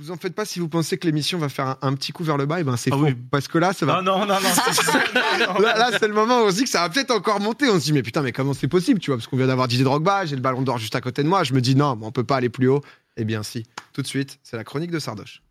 Vous en faites pas si vous pensez que l'émission va faire un, un petit coup vers le bas, et ben c'est Ah faux. oui. Parce que là, ça va. Non, non, non, non. c'est- Là, là, c'est le moment où on se dit que ça va peut-être encore monter. On se dit, mais putain, mais comment c'est possible, tu vois? Parce qu'on vient d'avoir Didier Drogba, j'ai le ballon d'or juste à côté de moi. Je me dis, non, mais on peut pas aller plus haut. Eh bien, si. Tout de suite, c'est la chronique de Sardoche.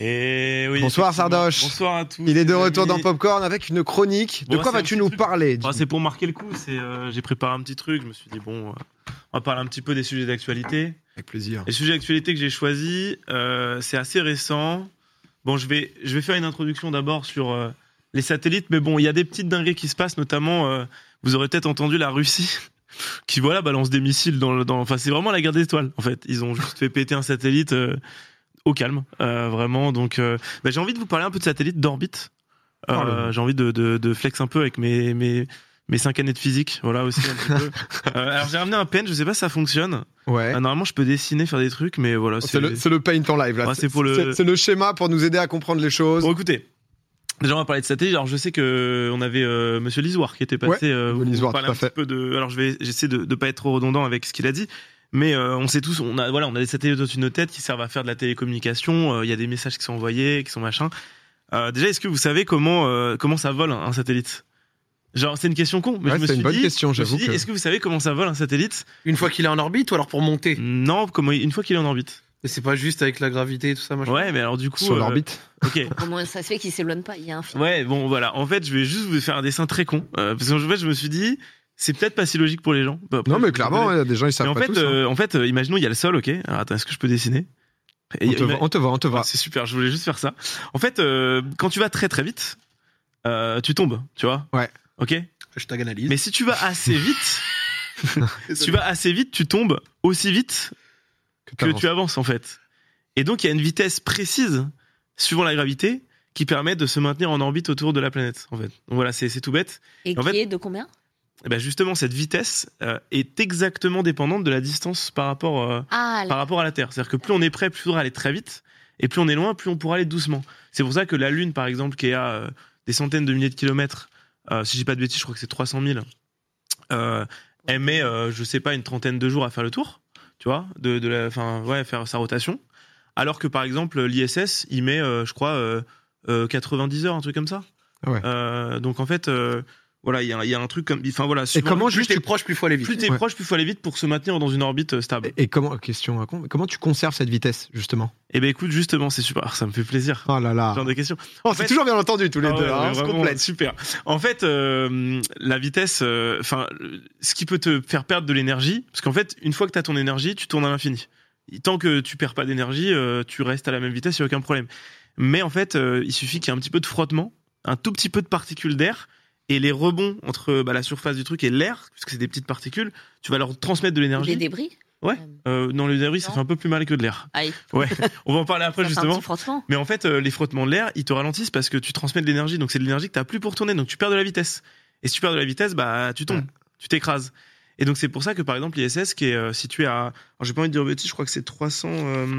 Et Bonsoir. Sardoche. Bonsoir à tous. Il est de retour dans Popcorn avec une chronique. De quoi vas-tu nous truc. parler c'est pour marquer le coup. C'est, euh, j'ai préparé un petit truc. Je me suis dit bon, euh, on va parler un petit peu des sujets d'actualité. Avec plaisir. Les sujets d'actualité que j'ai choisis, euh, c'est assez récent. Bon, je vais, je vais faire une introduction d'abord sur les satellites, mais bon, il y a des petites dingueries qui se passent, notamment, vous aurez peut-être entendu la Russie qui voilà balance des missiles dans le, dans, enfin c'est vraiment la guerre des étoiles en fait. Ils ont juste fait péter un satellite au calme, euh, vraiment. Donc, euh, bah, j'ai envie de vous parler un peu de satellites d'orbite. Euh, Oh j'ai envie de, de, de flex un peu avec mes, mes, mes cinq années de physique, voilà aussi un petit peu. Euh, alors j'ai ramené un pen, je sais pas si ça fonctionne. Ouais. Ah, normalement, je peux dessiner, faire des trucs, mais voilà. C'est le, le paint en live là. Ouais, c'est pour le- le schéma pour nous aider à comprendre les choses. Bon, écoutez. Déjà, on va parler de satellite. Alors, je sais que on avait euh, Monsieur Lisoire qui était passé. Ouais, euh, Lisoire, tout à un fait. peu de. Alors, je vais, j'essaie de ne pas être trop redondant avec ce qu'il a dit. Mais euh, on sait tous, on a voilà, on a des satellites au-dessus de nos têtes qui servent à faire de la télécommunication. Euh, Il y a des messages qui sont envoyés, qui sont machin. Euh, déjà, est-ce que vous savez comment euh, comment ça vole un, un satellite? Genre, c'est une question con, mais Ouais, je me c'est suis une bonne dit, question, je me suis j'avoue dit, que- est-ce que vous savez comment ça vole un satellite? Une fois qu'il est en orbite ou alors pour monter? Non, comment une fois qu'il est en orbite. Mais c'est pas juste avec la gravité et tout ça, machin. Ouais, mais alors du coup, Sur euh, l'orbite. Ok. Comment ça se fait qu'il s'éloigne pas Il y a un film. Ouais, bon, voilà. En fait, je vais juste vous faire un dessin très con. euh, parce qu'en fait, je me suis dit, c'est peut-être pas si logique pour les gens. Bah, après, Non, mais clairement, il y a des gens, ils Mais savent en pas fait, tous. hein. euh, en fait, euh, imaginons, il y a le sol, ok. Alors, attends, est-ce que je peux dessiner Et on, te voit, on te voit, on te Ah, voit. C'est super, je voulais juste faire ça. En fait, euh, quand tu vas très très vite, euh, tu tombes, tu vois Ouais. Ok Hashtag analyse. Mais si tu vas assez vite, si tu vas assez vite, tu tombes aussi vite que tu avances, en fait. Et donc, il y a une vitesse précise, suivant la gravité, qui permet de se maintenir en orbite autour de la planète, en fait. Donc voilà, c'est c'est tout bête. Et En qui fait- est de combien? Ben justement, cette vitesse euh, est exactement dépendante de la distance par rapport, euh, Ah, par rapport à la Terre. C'est-à-dire que plus on est près, plus il faudra aller très vite. Et plus on est loin, plus on pourra aller doucement. C'est pour ça que la Lune, par exemple, qui est à euh, des centaines de milliers de kilomètres, euh, si je dis pas de bêtises, je crois que c'est 300 000, euh, elle met, euh, je sais pas, une trentaine de jours à faire le tour, tu vois, de, de la, enfin, ouais, faire sa rotation. Alors que, par exemple, l'ISS, il met, euh, je crois, euh, euh, 90 heures, un truc comme ça. Ah ouais. Euh, donc, en fait, euh, voilà, il y a, y un truc comme, enfin, voilà. Et comment plus juste t'es tu- proche, plus faut aller vite. plus t'es Ouais. proche, plus faut aller vite pour se maintenir dans une orbite euh, stable. Et comment, question comment tu conserves cette vitesse, justement? Eh ben écoute, justement, c'est super, ça me fait plaisir. Oh là là. Ce Genre de questions. Oh, c'est fait- toujours bien entendu tous les Ah deux. ouais, hein, vraiment, complète. super. En fait, euh, la vitesse, euh, enfin, ce qui peut te faire perdre de l'énergie, parce qu'en fait, une fois que tu as ton énergie, tu tournes à l'infini. Tant que tu perds pas d'énergie, euh, tu restes à la même vitesse, il n'y a aucun problème. Mais en fait, euh, il suffit qu'il y ait un petit peu de frottement, un tout petit peu de particules d'air, et les rebonds entre bah, la surface du truc et l'air, puisque c'est des petites particules, tu vas leur transmettre de Des l'énergie. débris? Ouais. Euh, dans le débris, ça Non. fait un peu plus mal que de l'air. Aïe. Ouais, on va en parler après Ça fait un justement. petit frottement. Mais en fait, euh, les frottements de l'air, ils te ralentissent parce que tu transmets de l'énergie. Donc c'est de l'énergie que tu n'as plus pour tourner. Donc tu perds de la vitesse. Et si tu perds de la vitesse, bah tu tombes, Ouais. tu t'écrases. Et donc c'est pour ça que par exemple l'ISS qui est euh, situé à, alors j'ai pas envie de dire de bêtises, je crois que c'est 300, euh,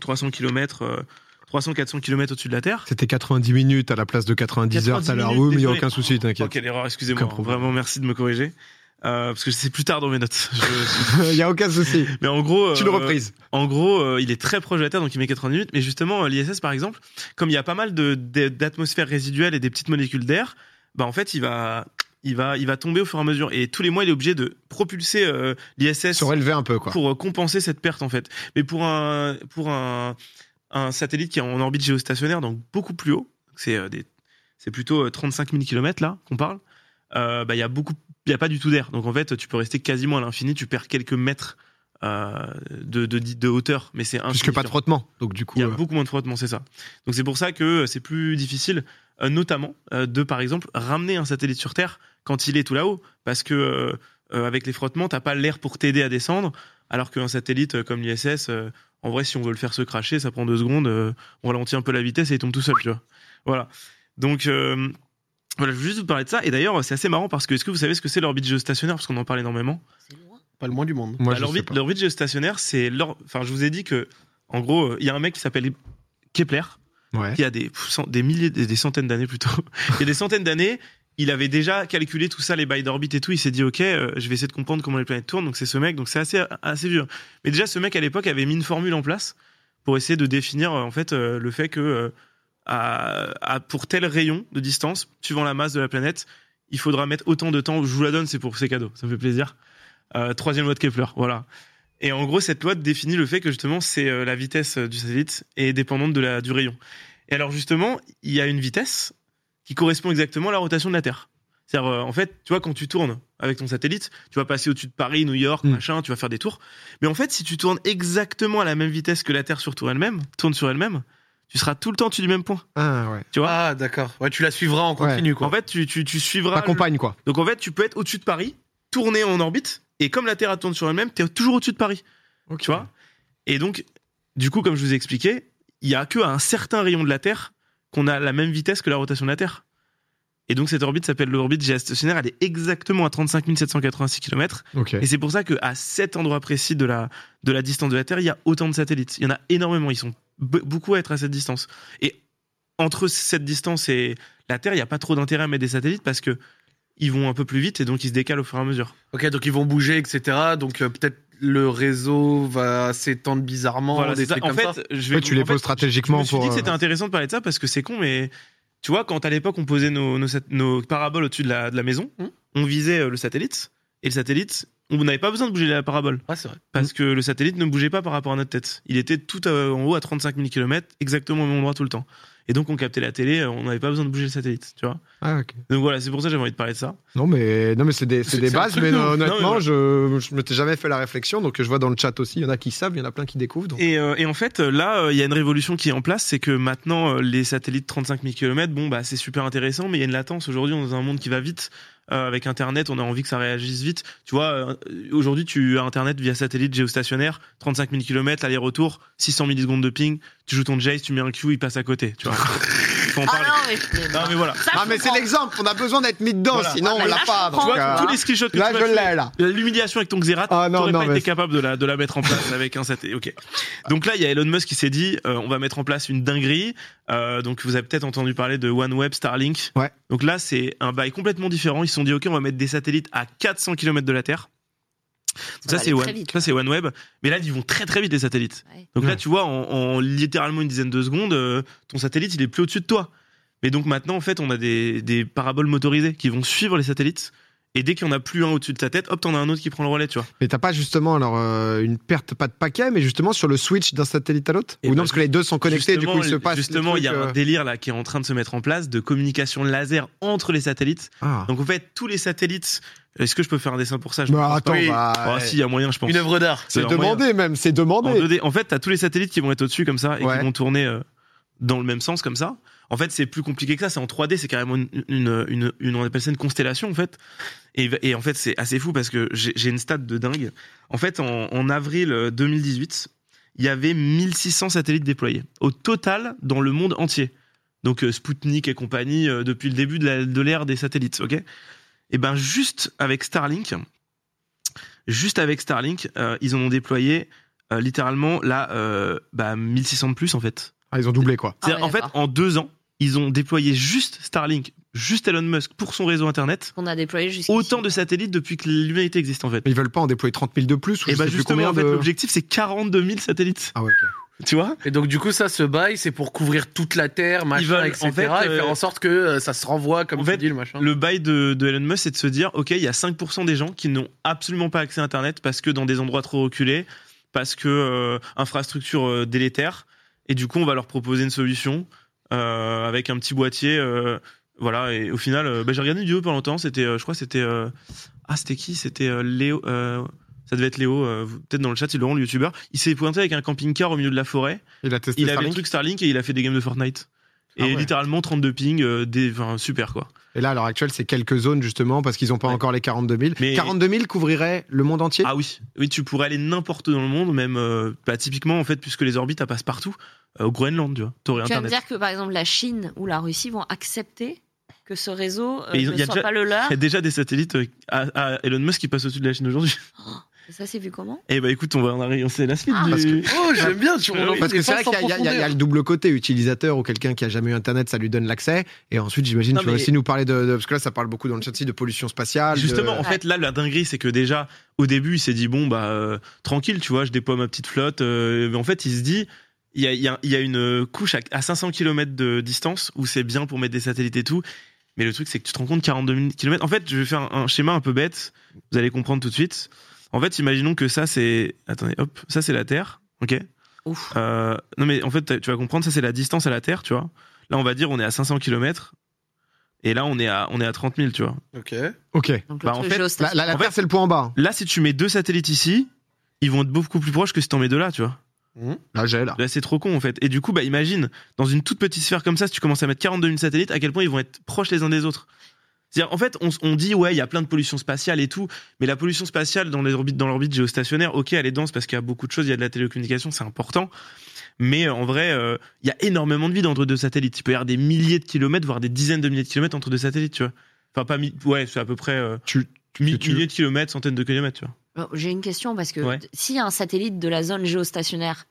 300 km, 300-400 km au-dessus de la Terre. C'était 90 minutes à la place de 90 heures tout à 90 l'heure. Oui, mais il n'y a aucun souci, Oh, t'inquiète. quelle erreur, excusez-moi. Vraiment merci de me corriger. Euh, parce que c'est plus tard dans mes notes. Il n'y a aucun souci. Mais en gros, Tu le euh, reprises. En gros, euh, il est très proche de la Terre, donc il met 90 minutes. Mais justement, l'ISS, par exemple, comme il y a pas mal de- de- d'atmosphère résiduelle et des petites molécules d'air, bah en fait, il va, il va, il va tomber au fur et à mesure. Et tous les mois, il est obligé de propulser l'ISS Surélever un peu, quoi. pour compenser cette perte, en fait. Mais pour un, pour un, un satellite qui est en orbite géostationnaire, donc beaucoup plus haut, c'est euh, des, c'est plutôt euh, 35 000 km là qu'on parle. euh, bah il y a beaucoup, il y a pas du tout d'air. Donc en fait, tu peux rester quasiment à l'infini. Tu perds quelques mètres euh, de, de, de hauteur, mais c'est Puisque pas de frottement. Donc, du coup. Il y a euh, beaucoup moins de frottement, c'est ça. Donc c'est pour ça que c'est plus difficile, notamment de par exemple ramener un satellite sur Terre quand il est tout là-haut, parce que avec les frottements, t'as pas l'air pour t'aider à descendre, alors qu'un satellite euh, comme l'ISS, euh, en vrai, si on veut le faire se cracher, ça prend deux secondes, euh, on ralentit un peu la vitesse et il tombe tout seul, tu vois. Voilà. Donc euh, voilà, je veux juste vous parler de ça. Et d'ailleurs, c'est assez marrant parce que est-ce que vous savez ce que c'est l'orbite géostationnaire? Parce qu'on en parle énormément. Pas le moins du monde. Bah, l'orbite, géostationnaire, c'est l'or- enfin je vous ai dit que en gros, euh, il y a un mec qui s'appelle Kepler Ouais. qui a des, des milliers, des, des centaines d'années plutôt, il y a des centaines d'années, il avait déjà calculé tout ça, les bails d'orbite et tout. Il s'est dit, ok, euh, je vais essayer de comprendre comment les planètes tournent. Donc c'est ce mec, donc c'est assez, assez vieux. Mais déjà, ce mec à l'époque avait mis une formule en place pour essayer de définir euh, en fait euh, le fait que à, à- pour tel rayon de distance, suivant la masse de la planète, il faudra mettre autant de temps. Je vous la donne, c'est pour ces cadeaux, ça me fait plaisir. Troisième loi de Kepler, voilà. Et en gros, cette loi définit le fait que justement, c'est la vitesse du satellite est dépendante de la, du rayon. Et alors justement, il y a une vitesse qui correspond exactement à la rotation de la Terre. C'est-à-dire, euh, en fait, tu vois, quand tu tournes avec ton satellite, tu vas passer au-dessus de Paris, New York, Mm. machin, tu vas faire des tours. Mais en fait, si tu tournes exactement à la même vitesse que la Terre sur tour elle-même, tourne sur elle-même, tu seras tout le temps au-dessus du même point. Ah ouais. Tu vois Ah, d'accord. Ouais, tu la suivras en continu, quoi. En fait, tu, tu, tu suivras. le- T'accompagnes quoi. Donc en fait, tu peux être au-dessus de Paris, tourner en orbite, et comme la Terre elle tourne sur elle-même, tu es toujours au-dessus de Paris. Tu vois? Et donc, du coup, comme je vous ai expliqué, il y a que à un certain rayon de la Terre qu'on a la même vitesse que la rotation de la Terre. Et donc cette orbite s'appelle l'orbite géostationnaire, elle est exactement à 35 786 km. Et c'est pour ça qu'à cet endroit précis de la, de la distance de la Terre, il y a autant de satellites. Il y en a énormément, ils sont be- beaucoup à être à cette distance. Et entre cette distance et la Terre, il n'y a pas trop d'intérêt à mettre des satellites parce que ils vont un peu plus vite et donc ils se décalent au fur et à mesure. Ok, donc ils vont bouger, etc. Donc euh, peut-être le réseau va s'étendre bizarrement, Voilà, des ça. En comme fait, ça. je vais Ouais, tu les poses stratégiquement Je me suis pour. dit que euh, c'était intéressant de parler de ça parce que c'est con, mais tu vois, quand à l'époque on posait nos, nos, paraboles au-dessus de la, de la maison, Hmm. on visait euh, le satellite et le satellite, on n'avait pas besoin de bouger la parabole Ouais, c'est vrai. parce que le satellite ne bougeait pas par rapport à notre tête. Il était tout euh, en haut à 35 000 km, exactement au même endroit tout le temps. Et donc on captait la télé, euh, on n'avait pas besoin de bouger le satellite, tu vois. Ah, ok. Donc voilà, c'est pour ça que j'avais envie de parler de ça. Non mais non mais c'est des, c'est C'est- des bases mais honnêtement Non, mais je je m'étais jamais fait la réflexion donc je vois dans le chat aussi il y en a qui savent il y en a plein qui découvrent donc Et, euh, et en fait, là, euh, il y a une révolution qui est en place, c'est que maintenant, euh, les satellites 35 000 km, bon, bah, c'est super intéressant, mais il y a une latence. Aujourd'hui, on est dans un monde qui va vite. Euh, avec Internet, on a envie que ça réagisse vite. Tu vois, euh, aujourd'hui, tu as Internet via satellite géostationnaire, 35 000 km, aller-retour, 600 millisecondes de ping. Tu joues ton Jace, tu mets un Q, il passe à côté. Tu vois. Faut en Ah non, mais. Non, mais voilà. Ça, ah je mais c'est l'exemple on a besoin d'être mis dedans Voilà. sinon Ah, on l'a pas Tu vois, euh, tous les screenshots que là tu je m'as fait, l'ai là L'humiliation avec ton Xerath, Ah, non, t'aurais non, pas mais été capable de la, de la mettre en place avec un satellite. Ok. Donc là, il y a Elon Musk qui s'est dit, euh, on va mettre en place une dinguerie. Euh, donc vous avez peut-être entendu parler de OneWeb, Starlink. Ouais. Donc là, c'est un bail complètement différent. Ils se sont dit, ok, on va mettre des satellites à 400 km de la Terre. Donc ça, c'est One, ça c'est OneWeb, mais là ils vont très très vite les satellites. Ouais. Donc là tu vois en, en littéralement une dizaine de secondes, euh, ton satellite il est plus au-dessus de toi. Mais donc maintenant en fait on a des, des paraboles motorisées qui vont suivre les satellites et dès qu'il y en a plus un au-dessus de ta tête, hop t'en as un autre qui prend le relais, tu vois. mais t'as pas justement alors euh, une perte pas de paquet mais justement sur le switch d'un satellite à l'autre Et ou bah, non parce que les deux sont connectés du coup il se passe les justement il y a un euh, délire là qui est en train de se mettre en place de communication laser entre les satellites. ah. Donc en fait tous les satellites, est-ce que je peux faire un dessin pour ça? Je Bah, pense attends Oui. bah. Oh, si il y a moyen je pense. Une œuvre d'art. c'est moyen. demandé même c'est demandé En 2D. En fait, t'as tous les satellites qui vont être au-dessus comme ça et Ouais. qui vont tourner euh, dans le même sens comme ça. En fait, c'est plus compliqué que ça. C'est en 3D. C'est carrément une, une, une, une- on appelle ça une constellation en fait. Et, et en fait, c'est assez fou parce que j'ai une stat de dingue. En fait, en, en avril euh, 2018, il y avait 1600 satellites déployés au total dans le monde entier. Donc euh, Sputnik et compagnie euh, depuis le début de la- de l'ère des satellites, ok? Et ben juste avec Starlink, juste avec Starlink, euh, ils en ont déployé euh, littéralement là euh, bah, 1600 de plus en fait. ah ils ont doublé quoi Ah ouais, en fait, en deux ans, ils ont déployé juste Starlink, juste Elon Musk pour son réseau internet, On a déployé autant de satellites depuis que l'humanité existe en fait. mais ils veulent pas en déployer 30 000 de plus ou Et je bah sais plus justement, combien en fait, de- l'objectif c'est 42 000 satellites. ah ouais ok. Tu vois? Et donc du coup ça ce bail c'est pour couvrir toute la terre, machin, veulent, etc. en fait, et euh, faire en sorte que euh, ça se renvoie comme en tu fait, dis le machin. Le bail de, de Elon Musk, c'est de se dire, ok, il y a 5% des gens qui n'ont absolument pas accès à Internet parce que dans des endroits trop reculés, parce que euh, infrastructure euh, délétère, et du coup, on va leur proposer une solution euh, avec un petit boîtier. euh, voilà, et au final, euh, bah, j'ai regardé une vidéo pendant longtemps. C'était, euh, je crois, c'était euh, ah, c'était qui? C'était euh, Léo. euh, ça devait être Léo, euh, peut-être dans le chat, c'est Laurent, le youtubeur. Il s'est pointé avec un camping-car au milieu de la forêt. il a testé Il avait Starlink truc Starlink et il a fait des games de Fortnite. Et Ah ouais. littéralement 32 ping, euh, des, enfin, super quoi. et là à l'heure actuelle c'est quelques zones justement parce qu'ils ont pas Ouais. encore les 42 000 Mais- 42 000 couvrirait le monde entier? Ah oui, oui, tu pourrais aller n'importe où dans le monde, même euh, bah, typiquement en fait, puisque les orbites elles passent partout, euh, au Groenland, tu vois, Tu vas me internet. dire que par exemple la Chine ou la Russie vont accepter que ce réseau euh, ne il y a soit déjà- pas le leur. Il y a déjà des satellites à, à Elon Musk qui passent au-dessus de la Chine aujourd'hui. Ça, c'est vu comment? Eh bah écoute, on va en arriver, c'est la suite Ah, du... parce que- Oh, j'aime bien, tu Oui, Parce que c'est vrai qu'il y, a- y y le double côté utilisateur ou quelqu'un qui a jamais eu internet, ça lui donne l'accès. Et ensuite, j'imagine, tu vas mais- aussi nous parler de, de- parce que là, ça parle beaucoup dans le chat de pollution spatiale. de- Justement, en fait, là, la dinguerie, c'est que déjà, au début, il s'est dit, bon, bah, euh, tranquille, tu vois, je déploie ma petite flotte. euh, mais en fait, il se dit, il y a, il y a- il y a une couche à, à 500 km de distance où c'est bien pour mettre des satellites et tout. Mais le truc, c'est que tu te rends compte, 42 000 km. En fait, je vais faire un, un schéma un peu bête. Vous allez comprendre tout de suite. En fait, imaginons que ça, c'est. Attendez, hop, ça, c'est la Terre. Ok? Ouf. Euh, Non, mais en fait, tu vas comprendre, ça, c'est la distance à la Terre, tu vois. Là, on va dire, on est à 500 km. Et là, on est à, on est à 30 000, tu vois. Ok. Ok. Donc, Bah, en fait, La, géostationnaire. la- la En Terre, fait- c'est le point en bas. Là, si tu mets deux satellites ici, ils vont être beaucoup plus proches que si t'en mets deux là, tu vois. Là, j'ai là. Là, c'est trop con en fait. Et du coup, bah imagine, dans une toute petite sphère comme ça, si tu commences à mettre 42 000 satellites, à quel point ils vont être proches les uns des autres. C'est-à-dire, en fait, on, dit ouais, il y a plein de pollution spatiale et tout, mais la pollution spatiale dans les orbites, dans l'orbite géostationnaire, ok, elle est dense parce qu'il y a beaucoup de choses, il y a de la télécommunication, c'est important. Mais euh, en vrai, euh, il y a énormément de vide entre deux satellites. Il peut y avoir des milliers de kilomètres, voire des dizaines de milliers de kilomètres entre deux satellites, tu vois. Enfin, pas mi- ouais, c'est à peu près euh, Tu- mi- tu- milliers de kilomètres, centaines de kilomètres, tu vois. J'ai une question parce que Ouais. s'il y a un satellite de la zone géostationnaire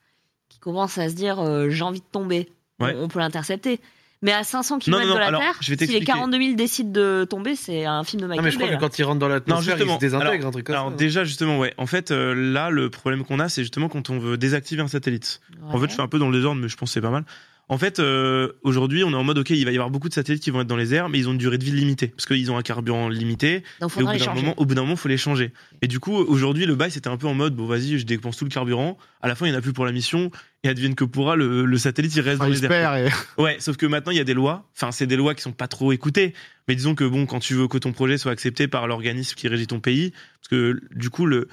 qui commence à se dire euh, j'ai envie de tomber, Ouais. on, on peut l'intercepter. Mais à 500 Non, km non, non, de la alors, Terre, je vais si les t'expliquer. 42 000 décident de tomber, c'est un film de Non, Michael mais je crois Bay, que quand il rentre dans Non, l'atmosphère, il justement. se désintègre, Alors- un truc comme Alors ça. déjà justement ouais. En fait euh, là le problème qu'on a c'est justement quand on veut désactiver un satellite. En fait je fais un peu dans le désordre mais je pense que c'est pas mal. En fait euh, aujourd'hui on est en mode ok il va y avoir beaucoup de satellites qui vont être dans les airs mais ils ont une durée de vie limitée parce qu'ils ont un carburant limité Donc et au bout d'un moment au bout d'un moment faut les changer. Et du coup aujourd'hui le bail c'était un peu en mode bon vas-y je dépense tout le carburant à la fin il n'y en a plus pour la mission et advienne que pourra le, le satellite il reste Enfin, dans il les airs. et- Ouais, sauf que maintenant il y a des lois. Enfin, c'est des lois qui sont pas trop écoutées. Mais disons que bon, quand tu veux que ton projet soit accepté par l'organisme qui régit ton pays, parce que du coup le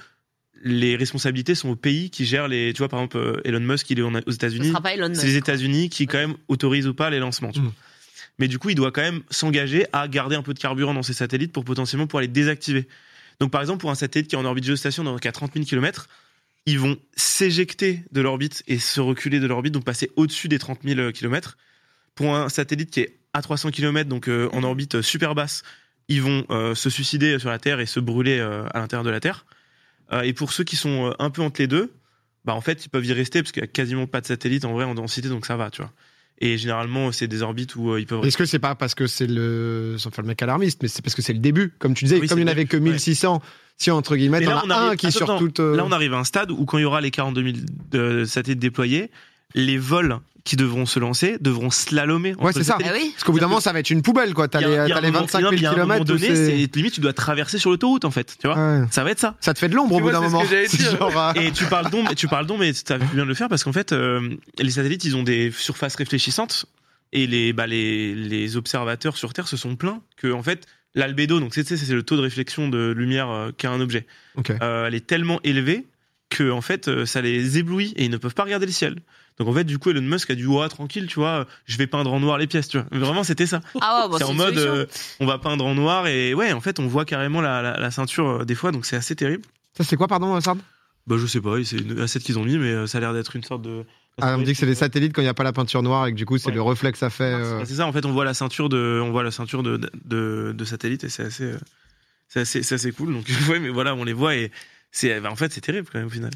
les responsabilités sont au pays qui gère les. Tu vois, par exemple, euh, Elon Musk, il est aux Ce États-Unis. sera pas Elon Musk. C'est les États-Unis qui quand même autorisent ou pas les lancements. tu Mm. vois. Mais du coup, il doit quand même s'engager à garder un peu de carburant dans ses satellites pour potentiellement pouvoir les désactiver. Donc, par exemple, pour un satellite qui est en orbite géostation donc à 30 000 km, ils vont s'éjecter de l'orbite et se reculer de l'orbite, donc passer au-dessus des 30 000 km. Pour un satellite qui est à 300 km, donc euh, en orbite super basse, ils vont euh, se suicider sur la Terre et se brûler euh, à l'intérieur de la Terre. Euh, et pour ceux qui sont euh, un peu entre les deux, bah en fait, ils peuvent y rester parce qu'il y a quasiment pas de satellites en vrai en densité, donc ça va, tu vois. Et généralement, c'est des orbites où euh, ils peuvent. Est-ce que c'est pas parce que c'est le. Sans faire le mec alarmiste, mais c'est parce que c'est le début. Comme tu disais, Oui, comme il n'y en avait que début, ouais. 1600, si entre guillemets, as on arrive- un qui attends, sur toute. Là, on arrive à un stade où quand il y aura les 42 000 de satellites déployés, les vols qui devront se lancer devront slalomer. Ouais, c'est ça. Ah oui Parce qu'au bout d'un moment, ça va être une poubelle, quoi. T'as les, il y a t'as un les moment- 25 non, 000 mais il y a un moment km. donné, c'est limite tu dois traverser sur l'autoroute en fait, tu vois. Ça va être ça. Ça te fait de l'ombre au bout d'un moment. genre, euh, Et tu parles d'ombre, tu parles d'ombre, mais tu as vu bien de le faire parce qu'en fait, euh, les satellites, ils ont des surfaces réfléchissantes et les, bah, les, les observateurs sur Terre se sont plaints que en fait, l'albédo, donc c'est c'est le taux de réflexion de lumière euh, qu'a un objet, Ok. euh, elle est tellement élevée que en fait, ça les éblouit et ils ne peuvent pas regarder le ciel. Donc en fait, du coup, Elon Musk a dit ouais, tranquille, tu vois, je vais peindre en noir les pièces, tu vois. Mais Vraiment, c'était ça. Ah ouais, bon, c'est en mode, euh, on va peindre en noir et ouais, en fait, on voit carrément la, la, la ceinture euh, des fois, donc c'est assez terrible. Ça, c'est quoi, pardon, Sard? Bah je sais pas, c'est une asset qu'ils ont mis, mais euh, ça a l'air d'être une sorte de. Ah, on me dit que c'est les satellites quand il n'y a pas la peinture noire et que du coup, c'est Ouais. le reflet que ça fait. euh, Bah, C'est ça, en fait, on voit la ceinture de, on voit la ceinture de, de, de satellites et c'est assez, euh, c'est assez, c'est assez cool. Donc ouais, mais voilà, on les voit et c'est, bah, en fait, c'est terrible quand même au final.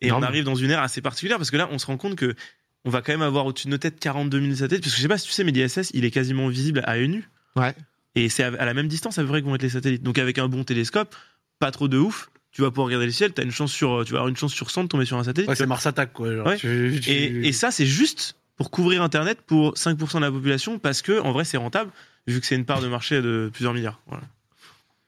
Et Non, on arrive dans une ère assez particulière parce que là, on se rend compte que on va quand même avoir au-dessus de nos têtes 42 000 satellites. Parce que je sais pas si tu sais, mais l'ISS, il est quasiment visible à œil nu. Ouais. Et c'est à la même distance à peu près que vont être les satellites. Donc avec un bon télescope, pas trop de ouf, tu vas pouvoir regarder le ciel. T'as une chance sur, tu vas avoir une chance sur 100 de tomber sur un satellite. Ouais, c'est. Mars Attack, quoi. genre, Ouais. tu- tu- Et, et ça, c'est juste pour couvrir Internet pour 5% de la population parce que en vrai, c'est rentable vu que c'est une part de marché de plusieurs milliards. Voilà.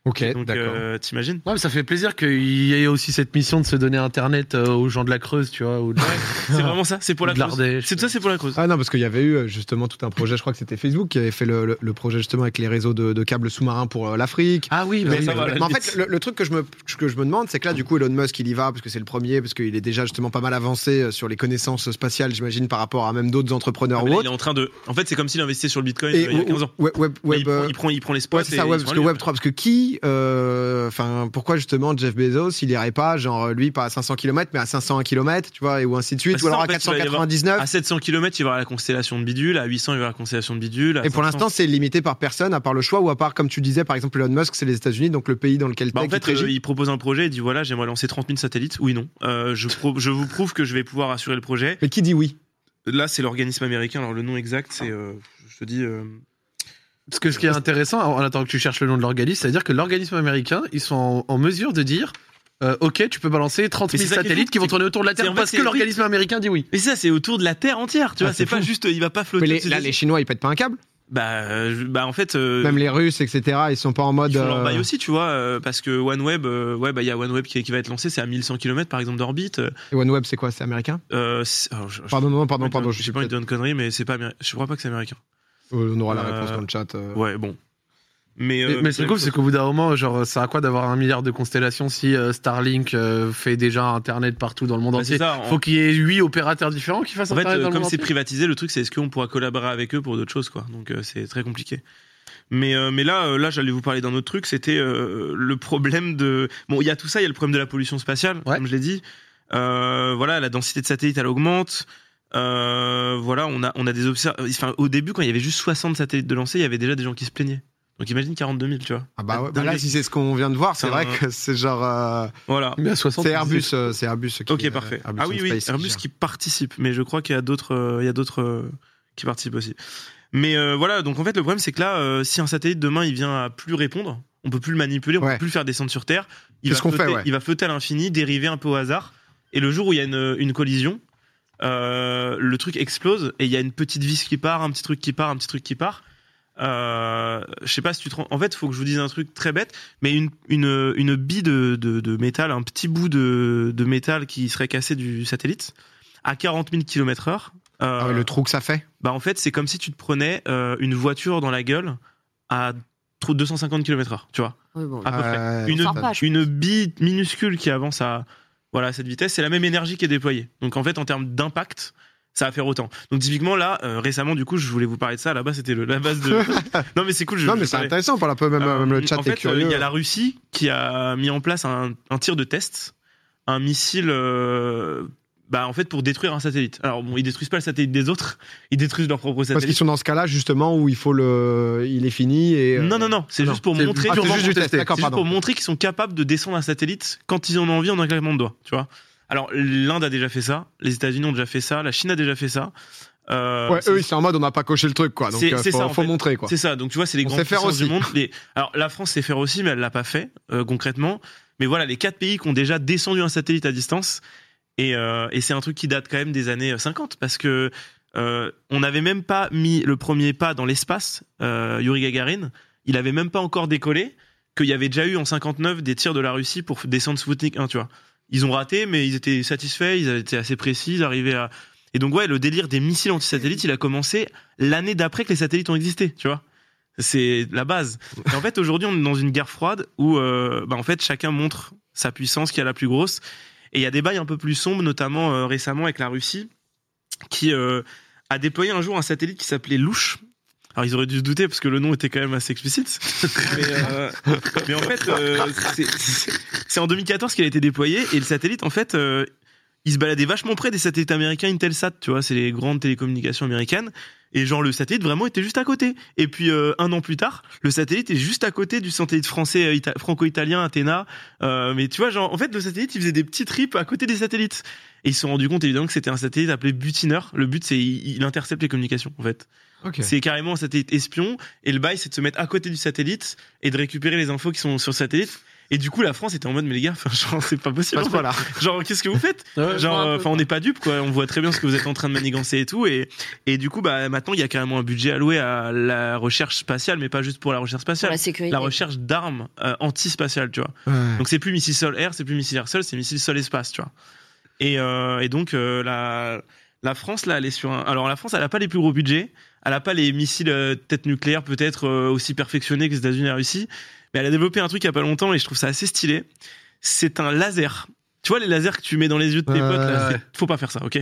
Ok, Donc, d'accord. euh, t'imagines? Ouais, mais ça fait plaisir qu'il y ait aussi cette mission de se donner Internet euh, aux gens de la Creuse, tu vois, ou de, C'est vraiment ça. C'est pour la Creuse. C'est ça, c'est pour la Creuse. Ah non, parce qu'il y avait eu euh, justement tout un projet, je crois que c'était Facebook qui avait fait le, le- le projet justement avec les réseaux de, de câbles sous-marins pour l'Afrique. Ah oui, Mais, ça va, mais en fait, le, le truc que je, me, que je me demande, c'est que là, du coup, Elon Musk, il y va parce que c'est le premier, parce qu'il est déjà justement pas mal avancé sur les connaissances spatiales, j'imagine, par rapport à même d'autres entrepreneurs Ah, ou il est en train de. En fait, c'est comme s'il investissait sur le Bitcoin Et euh, il y a 15 ans. web, web, il, prend, euh, il, prend, il prend les spots. ouais, c'est ça, ils web, sont parce que allés. Web 3, parce que qui, euh, enfin, pourquoi justement Jeff Bezos, il irait pas, genre lui, pas à 500 km, mais à 501 km, tu vois, et ou ainsi de suite, Bah, ou alors à en fait, il va y avoir- 499. À 700 km, il va y avoir la constellation de Bidule. À 800, il va y avoir la constellation de Bidule. à Et pour 500, l'instant, c'est limité par personne, à part le choix, ou à part, comme tu disais, par exemple, Elon Musk, c'est les États-Unis, donc le pays dans lequel Bah, en il fait, euh, il propose un projet, il dit voilà, j'aimerais lancer 30 000 satellites. Oui, non. Euh, je, je vous prouve que je vais pouvoir assurer le projet. Mais qui dit oui? Là, c'est l'organisme américain. Alors, le nom exact, c'est. euh, je te dis. Parce que ce qui est intéressant, en attendant que tu cherches le nom de l'organisme, c'est-à-dire que l'organisme américain, ils sont en, en mesure de dire euh, Ok, tu peux balancer 30 Mais 000 c'est ça qui est satellites qui vont tourner autour de la Terre parce que l'organisme américain dit oui. Mais ça, c'est autour de la Terre entière. Tu Ah, vois, c'est c'est pas juste. Il va pas flotter. Mais les- là, les Chinois, ils pètent pas un câble? Bah, euh, bah, en fait. euh, Même les Russes, etc., ils sont pas en mode. Ils font leur euh, bail aussi, tu vois, euh, parce que OneWeb, euh, ouais, bah il y a OneWeb qui, qui va être lancé, c'est à 1100 km par exemple d'orbite. Et OneWeb, c'est quoi C'est américain? Euh, je- je- Pardon, non, pardon, pardon, je suis pas une connerie, mais c'est pas, je crois pas que c'est américain. Euh, On aura la Euh, réponse dans le chat. euh. Ouais, bon. Mais, Mais, euh, mais c'est cool, c'est qu'au bout d'un moment, genre, ça a quoi d'avoir un milliard de constellations si euh, Starlink euh, fait déjà Internet partout dans le monde bah, entier? ça. en- Faut qu'il y ait huit opérateurs différents qui fassent En fait, Internet euh, dans le comme c'est privatisé, le truc c'est est-ce qu'on pourra collaborer avec eux pour d'autres choses, quoi. Donc euh, c'est très compliqué. Mais euh, mais là, euh, là, j'allais vous parler d'un autre truc. C'était euh, le problème de. Bon, il y a tout ça. Il y a le problème de la pollution spatiale, Ouais. comme je l'ai dit. Euh, voilà, la densité de satellites, elle augmente. Euh, voilà, on a on a des observ... Enfin, au début, quand il y avait juste 60 satellites de lancés, il y avait déjà des gens qui se plaignaient. Donc imagine 42 000, tu vois. Ah bah, ouais, Dingue. bah là, si c'est ce qu'on vient de voir, c'est vrai un- que c'est genre. euh, Voilà. Mais à 60, c'est Airbus, euh, c'est Airbus. qui- Ok, euh, parfait. Airbus ah oui, oui, qui Airbus qui participe, mais je crois qu'il y a d'autres, euh, il y a d'autres euh, qui participent aussi. Mais euh, voilà, donc en fait, le problème, c'est que là, euh, si un satellite demain, il vient à plus répondre, on peut plus le manipuler, on Ouais. peut plus le faire descendre sur Terre. Il C'est va ce qu'on flotter, fait, ouais. il va flotter à l'infini, dériver un peu au hasard. Et le jour où il y a une, une collision, euh, le truc explose et il y a une petite vis qui part, un petit truc qui part, un petit truc qui part. Euh, je sais pas si tu te rends. En fait, faut que je vous dise un truc très bête, mais une, une, une bille de, de, de métal, un petit bout de, de métal qui serait cassé du satellite à 40 000 km/h. euh, Ah ouais, le trou que ça fait? bah en fait, c'est comme si tu te prenais euh, une voiture dans la gueule à trop 250 km/h, tu vois. Oui, bon. À peu près. Ouais, Une, une bille minuscule qui avance à voilà cette vitesse, c'est la même énergie qui est déployée. Donc en fait, en termes d'impact, ça va faire autant. Donc typiquement là, euh, récemment, du coup, je voulais vous parler de ça. Là-bas, c'était la base de. non mais c'est cool. Je, Non, mais c'est intéressant la peu, même, euh, même le chat en fait, euh, il y a la Russie qui a mis en place un, un tir de test, un missile. Bah, en fait, pour détruire un satellite. Alors, bon, ils détruisent pas le satellite des autres, ils détruisent leur propre Parce qu'ils satellite. sont dans ce cas-là, justement, où il faut le. Il est fini et. euh, Non, non, non, c'est juste pour montrer. Ah, juste pour tester. juste montrer qu'ils sont capables de descendre un satellite quand ils en ont envie en un claquement de doigts, tu vois. Alors, l'Inde a déjà fait ça, les États-Unis ont déjà fait ça, la Chine a déjà fait ça. Euh, Ouais, eux, ils sont en mode on n'a pas coché le truc, quoi. Donc, C'est- euh, faut, ça, en faut fait. montrer, quoi. C'est ça, donc tu vois, c'est les On grandes puissances aussi. du monde. Les- Alors, la France sait faire aussi, mais elle l'a pas fait, euh, concrètement. Mais voilà, les quatre pays qui ont déjà descendu un satellite à distance, et, euh, et c'est un truc qui date quand même des années 50, parce que euh, on n'avait même pas mis le premier pas dans l'espace, euh, Yuri Gagarin, il avait même pas encore décollé, qu'il y avait déjà eu en 59 des tirs de la Russie pour descendre Sputnik 1, tu vois. Ils ont raté, mais ils étaient satisfaits, ils avaient été assez précis, ils arrivaient à... Et donc ouais, le délire des missiles anti-satellites, il a commencé l'année d'après que les satellites ont existé, tu vois. C'est la base. Et en fait, aujourd'hui, on est dans une guerre froide où, euh, bah, en fait, chacun montre sa puissance qui est la plus grosse. Et il y a des bails un peu plus sombres, notamment euh, récemment avec la Russie, qui euh, a déployé un jour un satellite qui s'appelait Louche. Alors ils auraient dû se douter parce que le nom était quand même assez explicite. mais, euh, mais en fait, c'est- en 2014 qu'il a été déployé et le satellite, en fait, il se baladait vachement près des satellites américains Intelsat, tu vois, c'est les grandes télécommunications américaines. Et genre le satellite vraiment était juste à côté. Et puis euh, un an plus tard, le satellite est juste à côté du satellite français euh, ita- franco-italien Athéna. Euh, mais tu vois, genre en fait le satellite il faisait des petits trips à côté des satellites. Et ils se sont rendus compte évidemment que c'était un satellite appelé butineur. Le but c'est il, il intercepte les communications en fait. Ok. C'est carrément un satellite espion. Et le bail c'est de se mettre à côté du satellite et de récupérer les infos qui sont sur le satellite. Et du coup la France était en mode mais les gars, genre c'est pas possible. Pas point-là. Genre qu'est-ce que vous faites. Genre, enfin, on n'est pas dupes, quoi. On voit très bien ce que vous êtes en train de manigancer et tout. Et, et du coup, bah, maintenant, il y a carrément un budget alloué à la recherche spatiale, mais pas juste pour la recherche Pour spatiale. la sécurité. La recherche d'armes euh, anti-spatiales, tu vois. Ouais. Donc, c'est plus missile sol-air, c'est plus missile air-sol, c'est missile sol-espace, tu vois. Et, euh, et donc, euh, la, la France, là, elle est sur un. Alors, la France, elle a pas les plus gros budgets. Elle a pas les missiles euh, tête nucléaire, peut-être euh, aussi perfectionnés que les États-Unis et la Russie. Mais elle a développé un truc il y a pas longtemps et je trouve ça assez stylé. C'est un laser. Tu vois les lasers que tu mets dans les yeux de tes potes là, faut pas faire ça, ok?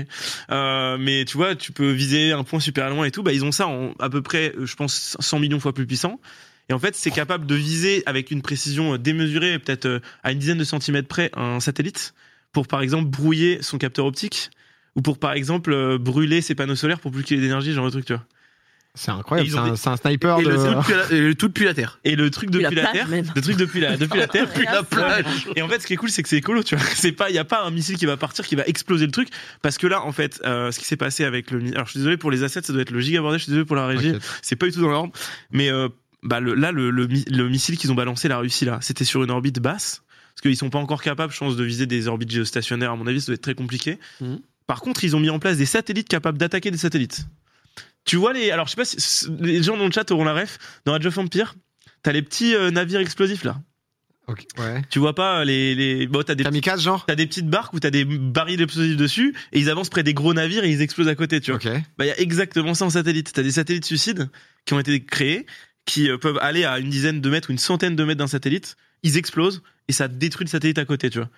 Euh, Mais tu vois, tu peux viser un point super loin et tout. Bah ils ont ça en à peu près, euh, je pense, 100 millions fois plus puissant. Et en fait, c'est capable de viser avec une précision démesurée, peut-être à une dizaine de centimètres près, un satellite, pour par exemple brouiller son capteur optique, ou pour par exemple brûler ses panneaux solaires pour plus qu'il ait d'énergie, genre de truc, tu vois. C'est incroyable, c'est un, des- c'est un sniper Et de. le tout depuis la, et le tout depuis la Terre. Et le truc Depuis la Terre, même. le truc depuis la, depuis la Terre, Depuis la plage. Et en fait, ce qui est cool, c'est que c'est écolo, tu vois. C'est pas, il y a pas un missile qui va partir, qui va exploser le truc, parce que là, en fait, euh, ce qui s'est passé avec le, alors je suis désolé pour les assets, ça doit être le gigabordel, je suis désolé pour la régie, T'inquiète. c'est pas du tout dans l'ordre, mais euh, bah le, là, le, le, mi- le missile qu'ils ont balancé, la Russie là, c'était sur une orbite basse, parce qu'ils sont pas encore capables, je pense, de viser des orbites géostationnaires. À mon avis, ça doit être très compliqué. Mhm. Par contre, ils ont mis en place des satellites capables d'attaquer des satellites. Tu vois les, alors je sais pas si les gens dans le chat auront la ref. Dans Age of Empire, t'as les petits euh, navires explosifs là. Ok, Ouais. Tu vois pas les, les, bon, t'as des Kamikaze, genre T'as des petites barques où t'as des barils explosifs dessus et ils avancent près des gros navires et ils explosent à côté, tu vois. Ok. Bah, il y a exactement ça en satellite. T'as des satellites suicides qui ont été créés, qui euh, peuvent aller à une dizaine de mètres ou une centaine de mètres d'un satellite, ils explosent et ça détruit le satellite à côté, tu vois.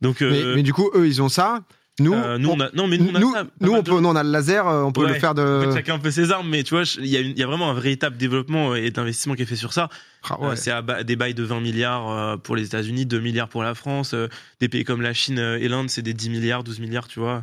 Donc, Mais, euh, mais du coup, eux, ils ont ça. Nous, euh, nous, on, a, non, mais nous, on a nous, on de- peut, on a le laser, euh, on peut Ouais. le faire En de. fait, chacun un peu ses armes, mais tu vois, il y, a y vraiment un véritable développement et d'investissement qui est fait sur ça. Ah, Euh, c'est des bails de 20 milliards pour les États-Unis, 2 milliards pour la France. des pays comme la Chine et l'Inde, c'est des 10 milliards, 12 milliards, tu vois.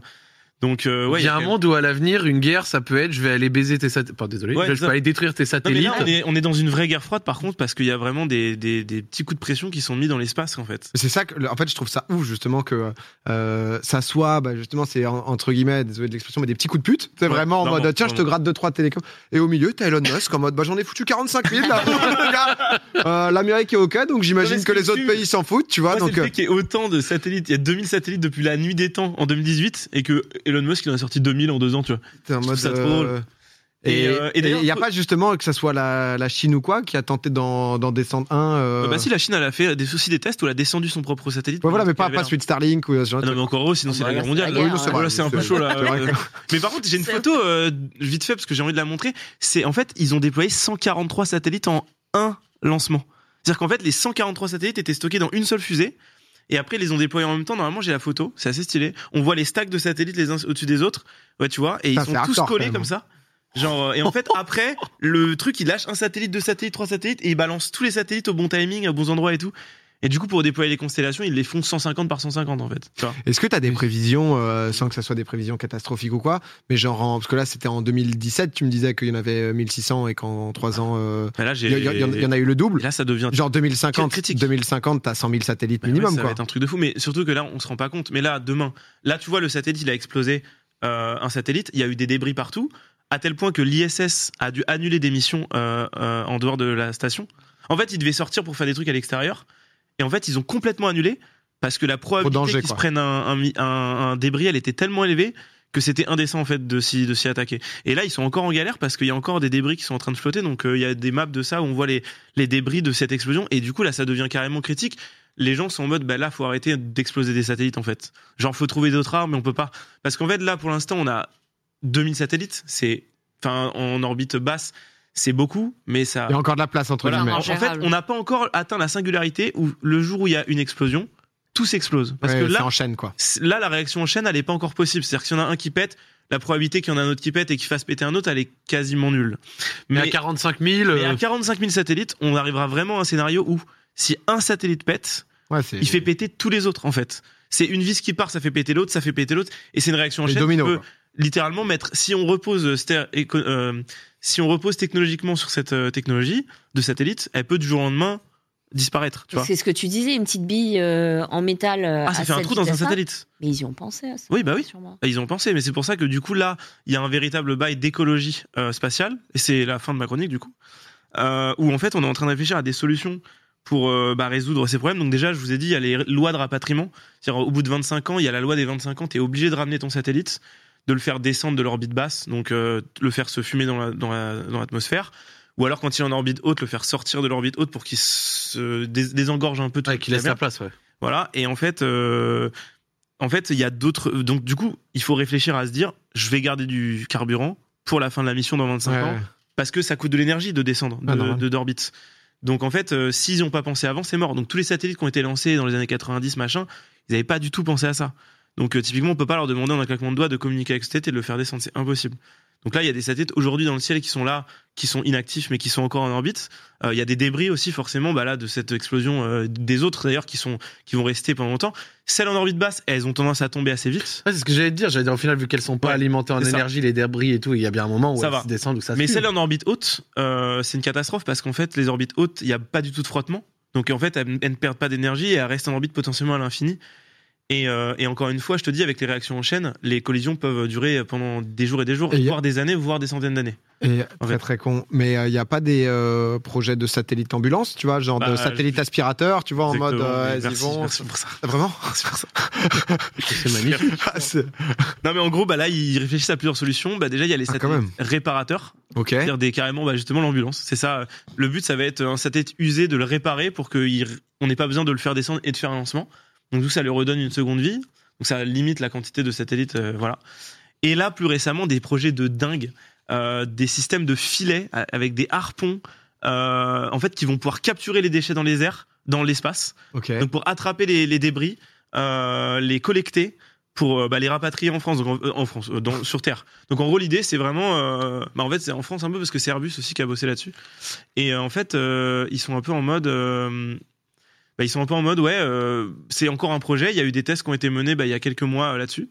Donc, euh, ouais, il y a un monde où à l'avenir, une guerre, ça peut être je vais aller baiser tes satellites. Pardon, désolé. Ouais, je ça. peux aller détruire tes Non, mais satellites. là, on est, on est dans une vraie guerre froide, par contre, parce qu'il y a vraiment des, des, des petits coups de pression qui sont mis dans l'espace, en fait. C'est ça que, en fait, je trouve ça ouf justement que euh, ça soit, bah, justement, c'est en- entre guillemets, désolé de l'expression, mais des petits coups de pute. C'est Ouais, vraiment en mode, tiens, je te gratte deux trois télécoms. Et au milieu, t'as Elon Musk en mode, bah, j'en ai foutu 45 000 là. Euh, L'Amérique est ok, donc Non, mais j'imagine que les autres pays s'en foutent, tu vois. Moi, donc, euh, qu'il y ait autant de satellites. Il y a 2000 satellites depuis la nuit des temps en 2018 et que Elon Musk il en a sorti 2000 en deux ans, tu vois. t'es en je mode. ça trop drôle. Et Et, euh, et il n'y a pas justement que ça soit la, la Chine ou quoi qui a tenté d'en d'en descendre un. euh, Bah si la Chine elle a fait des aussi des tests où elle a descendu son propre satellite. ouais, voilà, mais pas, pas de Starlink ou ce genre un- de Ah non mais encore heureux sinon Ah c'est bah la là, guerre c'est mondiale. hein. c'est voilà, c'est un peu C'est- chaud là. c'est Euh, Mais par contre j'ai une C'est- photo euh, vite fait parce que j'ai envie de la montrer. C'est en fait ils ont déployé 143 satellites en un lancement. C'est-à-dire qu'en fait les 143 satellites étaient stockés dans une seule fusée. Et après, ils les ont déployés en même temps. Normalement, j'ai la photo. C'est assez stylé. On voit les stacks de satellites les uns au-dessus des autres. Ouais, tu vois. Et ils sont tous collés comme ça. Genre, euh, et en fait, après, le truc, il lâche un satellite, deux satellites, trois satellites, et il balance tous les satellites au bon timing, à bons endroits et tout. Et du coup, pour déployer les constellations, ils les font 150 par 150, en fait. Est-ce que tu as des prévisions, euh, sans que ça soit des prévisions catastrophiques ou quoi, mais genre, en- parce que là c'était en 2017, tu me disais qu'il y en avait euh, 1600 et qu'en 3 ans, euh, il y, il en- il y en a eu le double. Et là, ça devient. Genre 2050, critique. 2050, t'as 100 000 satellites Bah ouais, minimum ça va être un truc de fou, mais surtout que là, on se rend pas compte. Mais là, demain, là, tu vois, le satellite, il a explosé euh, un satellite. Il y a eu des débris partout, à tel point que l'ISS a dû annuler des missions euh, euh, en dehors de la station. En fait, ils devaient sortir pour faire des trucs à l'extérieur, et en fait, ils ont complètement annulé parce que la probabilité qu'ils se prennent un, un mi- un- un débris, elle était tellement élevée que c'était indécent en fait de s'y de s'y attaquer. Et là, ils sont encore en galère parce qu'il y a encore des débris qui sont en train de flotter. Donc, euh, il y a des maps de ça où on voit les les débris de cette explosion. Et du coup, là, ça devient carrément critique les gens sont en mode bah là faut arrêter d'exploser des satellites en fait genre faut trouver d'autres armes mais on peut pas parce qu'en fait là pour l'instant on a 2000 satellites c'est enfin en orbite basse c'est beaucoup mais ça Il y a encore de la place entre voilà, guillemets. en, en fait on n'a pas encore atteint la singularité où le jour où il y a une explosion tout s'explose parce Ouais, que là en chaîne quoi. là la réaction en chaîne elle est pas encore possible c'est à dire que s'il y en a un qui pète la probabilité qu'il y en a un autre qui pète et qu'il fasse péter un autre elle est quasiment nulle Mais, à 45 000, mais à euh, 45 000 satellites on arrivera vraiment à un scénario où si un satellite pète Ouais, il fait péter tous les autres en fait. C'est une vis qui part, ça fait péter l'autre, ça fait péter l'autre, et c'est une réaction en chaîne. qui dominos. peut quoi. Littéralement mettre. Si on repose euh, euh, si on repose technologiquement sur cette euh, technologie de satellite, elle peut du jour au lendemain disparaître. C'est ce que tu disais, une petite bille euh, en métal. euh, Ah, ça à fait un trou dans un satellite. Mais ils y ont pensé à ça. Oui, bah oui. Sûrement. Bah, Ils ont pensé, mais c'est pour ça que du coup là, il y a un véritable bail d'écologie euh, spatiale, et c'est la fin de ma chronique du coup, où en fait on est en train de réfléchir à des solutions pour bah, résoudre ces problèmes. Donc déjà, je vous ai dit, il y a les lois de rapatriement. C'est-à-dire au bout de 25 ans, il y a la loi des 25 ans, tu es obligé de ramener ton satellite, de le faire descendre de l'orbite basse, donc euh, le faire se fumer dans la- dans la- dans l'atmosphère. ou alors quand il est en orbite haute, le faire sortir de l'orbite haute pour qu'il se dés- désengorge un peu tout Ouais, qui laisse la place, ouais. Voilà. Et en fait, euh, en fait, il y a d'autres. Donc, du coup, il faut réfléchir à se dire, je vais garder du carburant pour la fin de la mission dans 25 Ouais, ans, parce que ça coûte de l'énergie de descendre de d'orbite. Donc, en fait, euh, s'ils n'ont pas pensé avant, c'est mort. Donc, tous les satellites qui ont été lancés dans les années 90, machin, ils n'avaient pas du tout pensé à ça. Donc, euh, typiquement, on peut pas leur demander en un claquement de doigts de communiquer avec cette tête et de le faire descendre. C'est impossible. Donc là, il y a des satellites aujourd'hui dans le ciel qui sont là, qui sont inactifs, mais qui sont encore en orbite. Euh, il y a des débris aussi, forcément, bah là, de cette explosion euh, des autres d'ailleurs, qui sont, qui vont rester pendant longtemps. Celles en orbite basse, elles ont tendance à tomber assez vite. Ouais, c'est ce que j'allais te dire. J'allais dire, au final, vu qu'elles sont pas Ouais, alimentées en ça. énergie, les débris et tout, il y a bien un moment où Ça elles va. descendent ou ça se Mais celles en orbite haute, c'est une catastrophe parce qu'en fait, les orbites hautes, il n'y a pas du tout de frottement. Donc en fait, elles, elles ne perdent pas d'énergie et elles restent en orbite potentiellement à l'infini. Et, euh, et encore une fois, je te dis, avec les réactions en chaîne, les collisions peuvent durer pendant des jours et des jours, Et y a- voire des années, voire des centaines d'années. Et très fait. très con. Mais il n'y a pas des euh, projets de satellite ambulance, tu vois, genre de Bah, satellite je- aspirateur, tu vois, en mode euh, merci, vont. merci pour ça. Ah, Vraiment Merci pour ça. C'est magnifique. Ah, Non mais en gros, bah là, ils réfléchissent à plusieurs solutions. Bah déjà, il y a les Ah, satellites réparateurs, c'est-à-dire des carrément, bah, justement l'ambulance. C'est ça. Le but, ça va être un satellite usé de le réparer pour qu'on n'ait pas besoin de le faire descendre et de faire un lancement. Donc tout ça lui redonne une seconde vie. Donc ça limite la quantité de satellites, euh, voilà. Et là, plus récemment, des projets de dingue, euh, des systèmes de filets euh, avec des harpons, euh, en fait, qui vont pouvoir capturer les déchets dans les airs, dans l'espace. Donc pour attraper les, les débris, les collecter pour bah, les rapatrier en France, donc en, en France, dans- sur Terre. Donc en gros l'idée c'est vraiment, euh, bah, en fait c'est en France un peu parce que c'est Airbus aussi qui a bossé là-dessus. Et euh, en fait euh, ils sont un peu en mode, bah, ils sont un peu en mode ouais, euh, c'est encore un projet. Il y a eu des tests qui ont été menés bah, il y a quelques mois euh, là-dessus.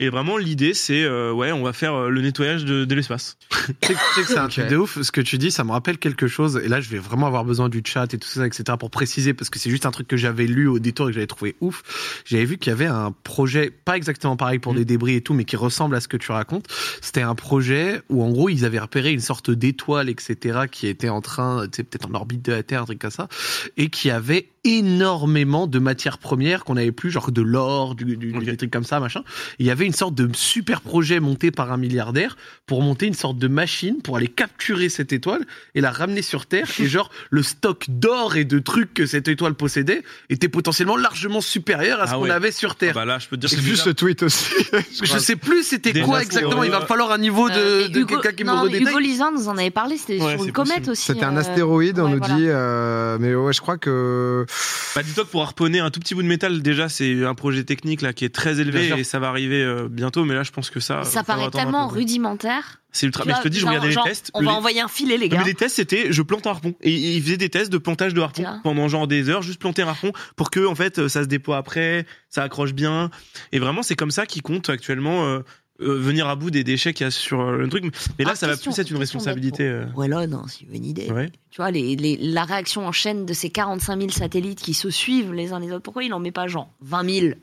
Et vraiment l'idée c'est euh, ouais on va faire euh, le nettoyage de, de l'espace. Tu sais que- c'est un truc de ouf. Ce que tu dis, ça me rappelle quelque chose. Et là, je vais vraiment avoir besoin du chat et tout ça, etc. pour préciser, parce que c'est juste un truc que j'avais lu au détour et que j'avais trouvé ouf. J'avais vu qu'il y avait un projet, pas exactement pareil pour Mm. des débris et tout, mais qui ressemble à ce que tu racontes. C'était un projet où, en gros, ils avaient repéré une sorte d'étoile, etc., qui était en train, tu sais, peut-être en orbite de la Terre, un truc comme ça, et qui avait énormément de matières premières qu'on n'avait plus, genre de l'or, du, du- Ok. des trucs comme ça, machin. Il y avait une sorte de super projet monté par un milliardaire pour monter une sorte de machine pour aller capturer cette étoile et la ramener sur Terre. Et genre, le stock d'or et de trucs que cette étoile possédait était potentiellement largement supérieur à ce Ah qu'on ouais. avait sur Ah Terre. bah là je peux te dire que vu ce tweet aussi. Je sais plus c'était Déjà, quoi exactement. Il va falloir un niveau de, Euh, de Hugo- quelqu'un qui me non, mais redétaille. Hugo Lisan nous en avait parlé, c'était Ouais, sur une comète possible. aussi. C'était un euh, astéroïde, on ouais, nous voilà. dit. euh, mais ouais, je crois que. Bah, dis-toi que pour harponner un tout petit bout de métal, déjà, c'est un projet technique là qui est très élevé et ça va arriver euh, bientôt. Mais là, je pense que ça. Ça va paraît tellement un peu. rudimentaire. C'est ultra. Tu Mais je te dis, je regardais genre, les tests. On Le- va envoyer un filet, les Non, gars. mais les tests, c'était je plante un harpon. Et ils faisaient des tests de plantage de harpon pendant genre des heures, juste planter un harpon pour que, en fait, ça se déploie après, ça accroche bien. Et vraiment, c'est comme ça qu'ils comptent actuellement euh, euh, venir à bout des déchets qu'il y a sur euh, le truc. Mais là, Ah, ça va plus être une responsabilité. euh, pour- Ouais, là, non, c'est une idée. Ouais. Tu vois, les, les- la réaction en chaîne de ces 45 000 satellites qui se suivent les uns les autres, pourquoi il n'en met pas genre 20 000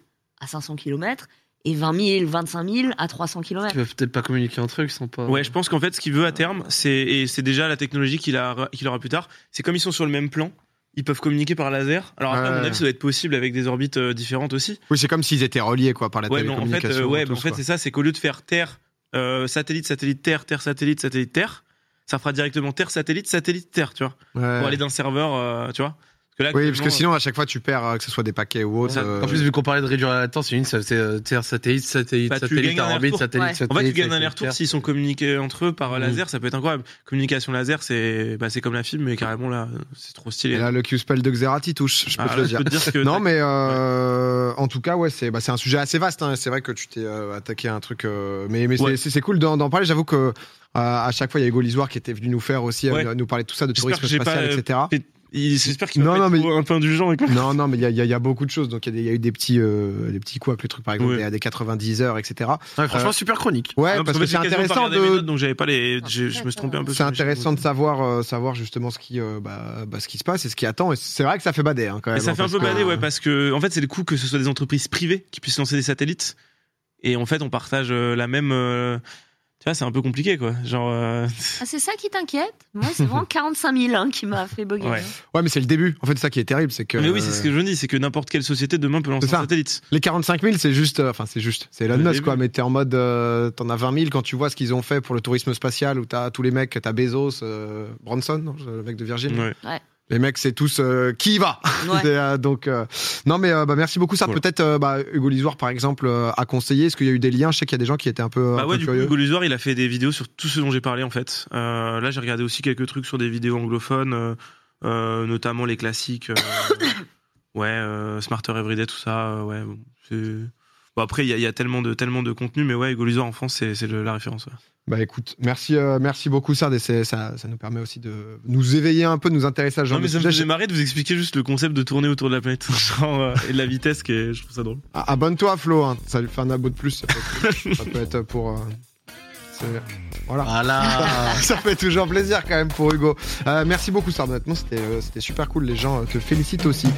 à 500 km et 20 000, 25 000 à 300 Ils km peuvent peut-être pas communiquer entre eux, ils sont pas. Ouais, je pense qu'en fait, ce qu'il veut à terme, c'est et c'est déjà la technologie qu'il a qu'il aura plus tard. C'est comme ils sont sur le même plan, ils peuvent communiquer par laser. Alors après, à mon avis, ça doit être possible avec des orbites euh, différentes aussi. Oui, c'est comme s'ils étaient reliés quoi par la Ouais, mais en fait, télécommunication. euh, ouais, tous, mais en fait, c'est ça, c'est qu'au lieu de faire Terre, euh, satellite, satellite, Terre, Terre, satellite, satellite, Terre, ça fera directement Terre, satellite, satellite, Terre, tu vois, Ouais. pour aller d'un serveur, tu vois. Parce que là, Oui, parce que sinon à chaque fois tu perds euh, que ce soit des paquets ou autre. Ça- euh, En plus, vu qu'on parlait de réduire la latence, c'est une, c'est euh, satellite, satellite, Bah, satellite, orbite, satellite, Ouais. satellite. En fait, tu gagnes un satellite, aller-retour s'ils sont communiqués entre eux par Mhm. laser, ça peut être incroyable. Communication laser, c'est bah, c'est comme la fibre, mais carrément là, c'est trop stylé. Et là, le Q-Spell de Xerath, il touche, je peux Ah, te là, le dire. peux te dire que Non, mais euh, en tout cas, ouais, c'est bah, c'est un sujet assez vaste. hein. C'est vrai que tu t'es euh, attaqué à un truc, euh, mais, mais c'est- Ouais. c'est cool d'en parler. J'avoue que euh, à chaque fois, il y a Hugo Lisoire qui était venu nous faire aussi, Ouais. euh, nous parler de tout ça, de tourisme spatial, pas, euh, etc. Il- J'espère qu'il Non, non, pas mais- un peu indulgent avec. Non, non, mais il y a, il y y a beaucoup de choses. Donc, il y, y a eu des petits, euh, des petits coups avec le truc, par exemple, Ouais. des, des 90 heures, etc. Ouais, franchement, Euh, super chronique. Ouais, Non, parce qu'en que c'est intéressant de. notes, donc j'avais pas les. Ah, j'ai- Je me suis trompé un peu. C'est intéressant de savoir, euh, savoir justement ce qui, euh, bah, bah, ce qui se passe et ce qui attend. Et c'est vrai que ça fait bader hein, quand même. Et ça hein, fait un parce peu bader, ouais, parce que en fait, c'est le coup que ce soit des entreprises privées qui puissent lancer des satellites. Et en fait, on partage euh, la même. Tu vois, c'est un peu compliqué, quoi. Genre. euh, Ah, c'est ça qui t'inquiète? Moi, c'est vraiment 45 000 hein, qui m'a fait bugger. Ouais. Ouais, mais c'est le début. En fait, c'est ça qui est terrible, c'est que. Mais oui, c'est ce que je dis, c'est que n'importe quelle société demain peut lancer un satellite. Les 45 000, c'est juste, euh, enfin c'est juste, c'est Elon Musk quoi, mais t'es en mode, euh, t'en as 20 000 quand tu vois ce qu'ils ont fait pour le tourisme spatial où t'as tous les mecs, t'as Bezos, euh, Branson, non, le mec de Virgin. Ouais. Les mecs, c'est tous euh, qui y va. Ouais. Euh, donc euh, non mais euh, bah, merci beaucoup ça. Peut-être euh, bah, Hugo Lisoire par exemple euh, a conseillé. Est-ce qu'il y a eu des liens? Je sais qu'il y a des gens qui étaient un peu, un Bah peu ouais, du coup, curieux. Hugo Lusoir, il a fait des vidéos sur tout ce dont j'ai parlé en fait. Euh, là, j'ai regardé aussi quelques trucs sur des vidéos anglophones, euh, euh, notamment les classiques. euh, ouais, euh, Smarter Everyday, tout ça. euh, ouais, bon, c'est. Bon, après, il y, a- il y a tellement de, tellement de contenu, mais ouais, Hugo Luisard en France, c'est la référence. ouais. Bah écoute, merci, euh, merci beaucoup Sard et ça, ça nous permet aussi de nous éveiller un peu, de nous intéresser à ce genre Non, mais de ça me faisait marrer de vous expliquer juste le concept de tourner autour de la planète genre, euh, et de la vitesse, qui est- je trouve ça drôle. Ah, Abonne-toi Flo, hein. ça lui fait un abo de plus. Ça peut être, ça peut être pour. euh, voilà. Voilà. ça fait toujours plaisir quand même pour Hugo. Euh, merci beaucoup Sard, honnêtement c'était euh, c'était super cool, les gens te félicitent aussi.